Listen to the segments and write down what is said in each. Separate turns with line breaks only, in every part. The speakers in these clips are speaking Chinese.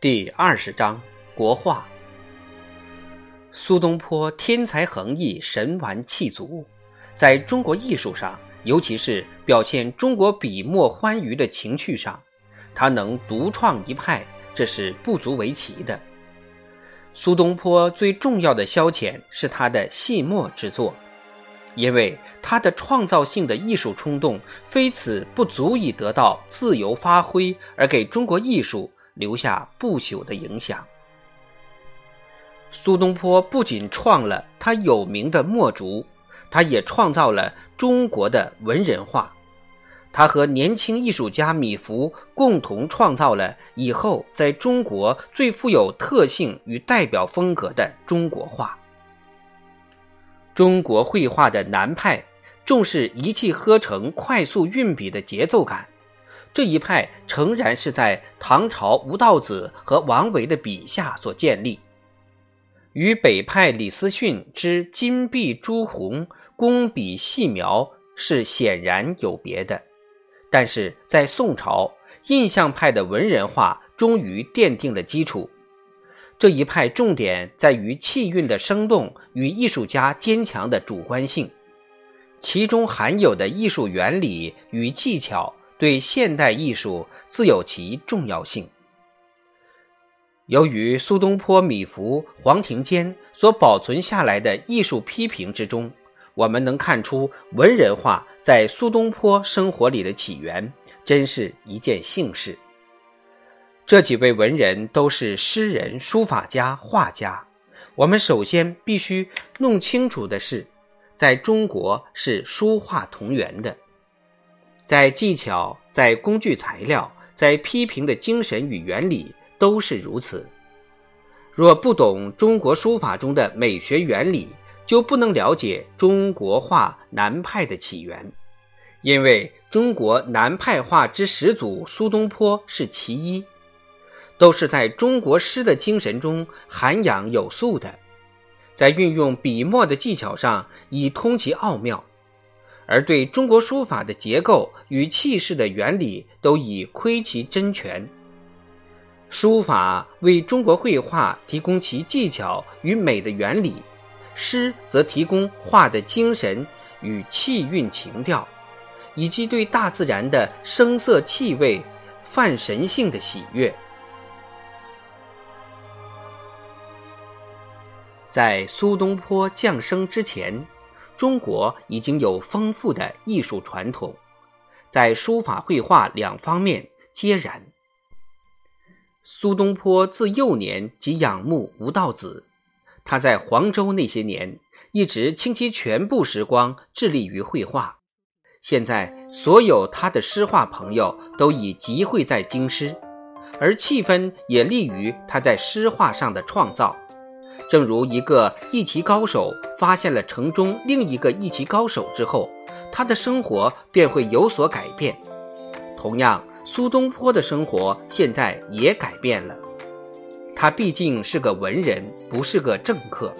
第二十章国画。苏东坡天才横溢，神完气足，在中国艺术上，尤其是表现中国笔墨欢愉的情趣上，他能独创一派，这是不足为奇的。苏东坡最重要的消遣是他的细墨之作，因为他的创造性的艺术冲动，非此不足以得到自由发挥，而给中国艺术。留下不朽的影响。苏东坡不仅创了他有名的墨竹，他也创造了中国的文人画。他和年轻艺术家米芾共同创造了以后在中国最富有特性与代表风格的中国画。中国绘画的南派重视一气呵成、快速运笔的节奏感。这一派诚然是在唐朝吴道子和王维的笔下所建立，与北派李思训之金碧朱红、工笔细描是显然有别的。但是在宋朝，印象派的文人画终于奠定了基础。这一派重点在于气韵的生动与艺术家坚强的主观性，其中含有的艺术原理与技巧。对现代艺术自有其重要性。由于苏东坡、米芾、黄庭坚所保存下来的艺术批评之中，我们能看出文人画在苏东坡生活里的起源，真是一件幸事。这几位文人都是诗人、书法家、画家。我们首先必须弄清楚的是，在中国是书画同源的。在技巧、在工具材料、在批评的精神与原理都是如此。若不懂中国书法中的美学原理，就不能了解中国画南派的起源。因为中国南派画之始祖苏东坡是其一，都是在中国诗的精神中涵养有素的，在运用笔墨的技巧上已通其奥妙。而对中国书法的结构与气势的原理都已窥其真全。书法为中国绘画提供其技巧与美的原理，诗则提供画的精神与气韵情调，以及对大自然的声色气味、泛神性的喜悦。在苏东坡降生之前。中国已经有丰富的艺术传统，在书法绘画两方面皆然。苏东坡自幼年即仰慕吴道子，他在黄州那些年一直倾其全部时光致力于绘画。现在，所有他的诗画朋友都已集会在京师，而气氛也利于他在诗画上的创造。正如一个弈棋高手发现了城中另一个弈棋高手之后，他的生活便会有所改变。同样，苏东坡的生活现在也改变了。他毕竟是个文人，不是个政客。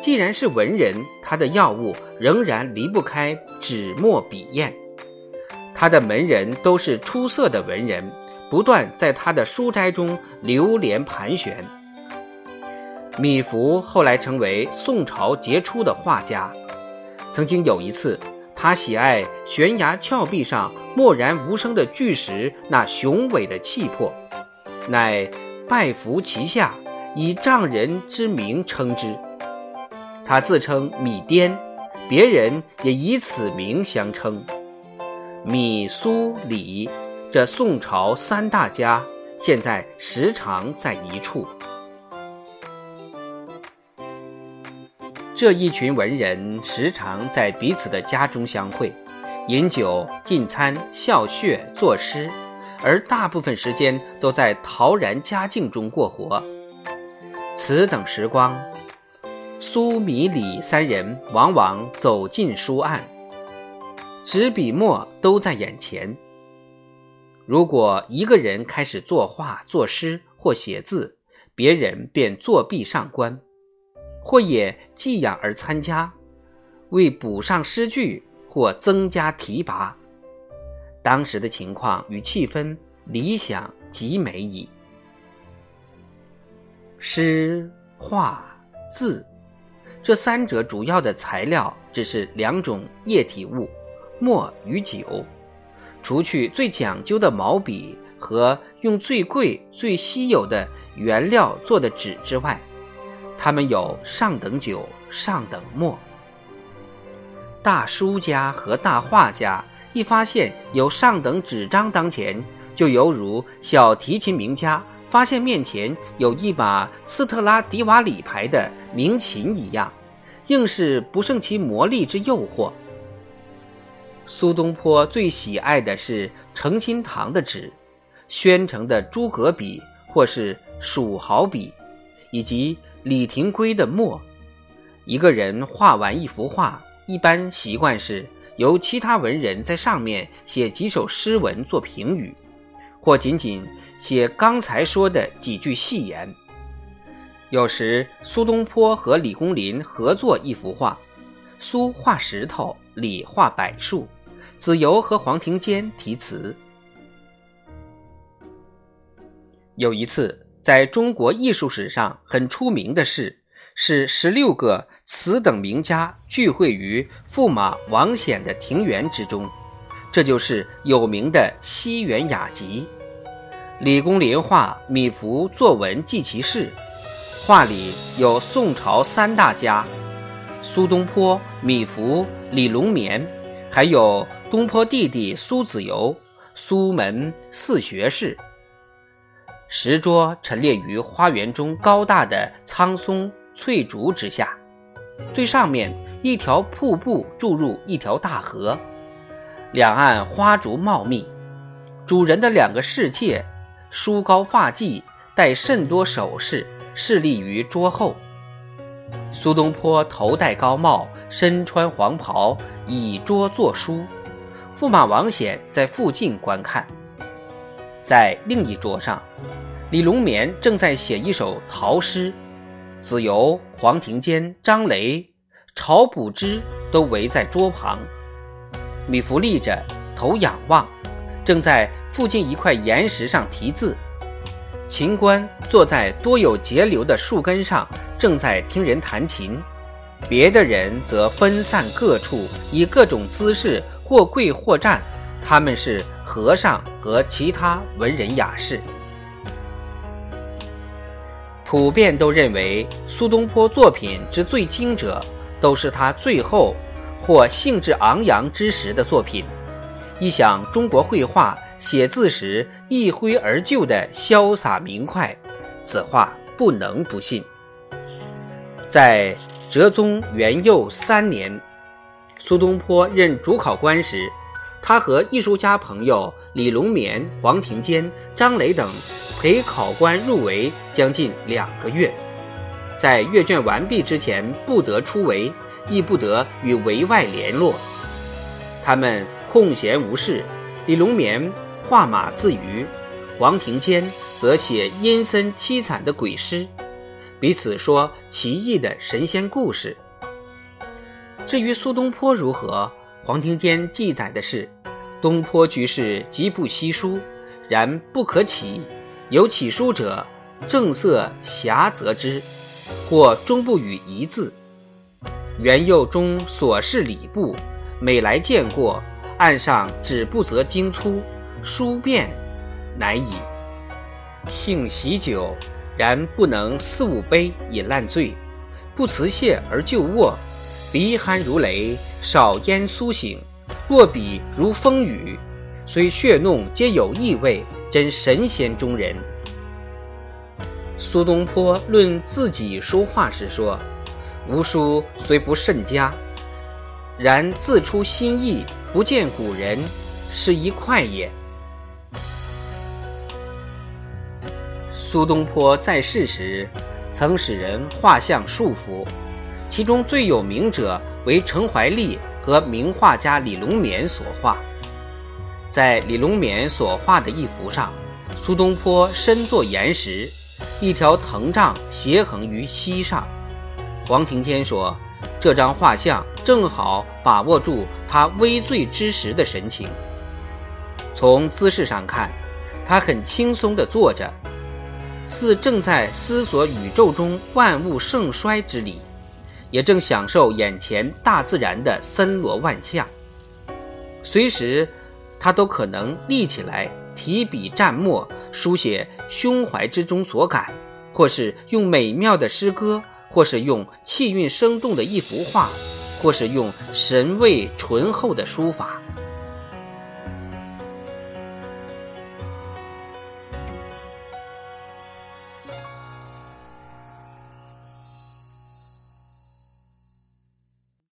既然是文人，他的要务仍然离不开纸墨笔砚。他的门人都是出色的文人，不断在他的书斋中流连盘旋。米芾后来成为宋朝杰出的画家。曾经有一次，他喜爱悬崖峭壁上默然无声的巨石那雄伟的气魄，乃拜伏其下，以丈人之名称之。他自称米颠，别人也以此名相称。米、苏、李这宋朝三大家，现在时常在一处。这一群文人时常在彼此的家中相会，饮酒、进餐、笑谑、作诗，而大部分时间都在陶然佳境中过活。此等时光，苏、米、李三人往往走进书案，纸笔墨都在眼前。如果一个人开始作画、作诗或写字，别人便作壁上观。或也寄养而参加，为补上诗句或增加提拔。当时的情况与气氛理想极美矣。诗、画、字，这三者主要的材料只是两种液体物：墨与酒。除去最讲究的毛笔和用最贵、最稀有的原料做的纸之外，他们有上等酒、上等墨。大书家和大画家一发现有上等纸张当前，就犹如小提琴名家。发现面前有一把斯特拉迪瓦里牌的名琴一样，硬是不胜其魔力之诱惑。苏东坡最喜爱的是诚心堂的纸，宣城的诸葛笔或是蜀毫笔，以及李廷圭的墨。一个人画完一幅画，一般习惯是由其他文人在上面写几首诗文做评语。或仅仅写刚才说的几句戏言。有时苏东坡和李公麟合作一幅画，苏画石头，李画柏树，子由和黄庭坚题词。有一次，在中国艺术史上很出名的事，是十六个此等名家聚会于驸马王显的庭园之中。这就是有名的西园雅集。李公麟画米芾作文记其事，画里有宋朝三大家：苏东坡、米芾、李龙眠，还有东坡弟弟苏子由、苏门四学士。石桌陈列于花园中高大的苍松翠竹之下，最上面一条瀑布注入一条大河。两岸花竹茂密，主人的两个侍妾梳高发髻，戴甚多首饰，侍立于桌后。苏东坡头戴高帽，身穿黄袍，倚桌作书。驸马王显在附近观看。在另一桌上，李龙眠正在写一首陶诗，子由、黄庭坚、张雷、晁补之都围在桌旁。米芾立着，头仰望，正在附近一块岩石上题字。秦观坐在多有节流的树根上，正在听人弹琴。别的人则分散各处，以各种姿势或跪或站。他们是和尚和其他文人雅士。普遍都认为苏东坡作品之最精者，都是他最后。或兴致昂扬之时的作品，一想中国绘画写字时一挥而就的潇洒明快，此话不能不信。在哲宗元佑三年，苏东坡任主考官时，他和艺术家朋友李龙眠、黄庭坚、张雷等陪考官入围将近两个月，在阅卷完毕之前不得出围。亦不得与围外联络。他们空闲无事，李龙眠画马自娱，黄庭坚则写阴森凄惨的鬼诗，彼此说奇异的神仙故事。至于苏东坡如何，黄庭坚记载的是：东坡居士极不习书，然不可起，有起书者，正色狭则之，或终不语一字。元佑中所事礼部，每来见过，案上只不择精粗，书便难矣。性喜酒，然不能四五杯饮烂醉，不辞谢而就卧，鼻鼾如雷，少烟苏醒，落笔如风雨，虽血弄皆有异味，真神仙中人。苏东坡论自己书画时说。吾书虽不甚佳，然自出心意，不见古人，是一快也。苏东坡在世时，曾使人画像数幅，其中最有名者为程怀立和名画家李龙眠所画。在李龙眠所画的一幅上，苏东坡身坐岩石，一条藤杖斜横于膝上。黄庭坚说：“这张画像正好把握住他微醉之时的神情。从姿势上看，他很轻松地坐着，似正在思索宇宙中万物盛衰之理，也正享受眼前大自然的森罗万象。随时，他都可能立起来，提笔蘸墨，书写胸怀之中所感，或是用美妙的诗歌，或是用气韵生动的一幅画，或是用神味醇厚的书法。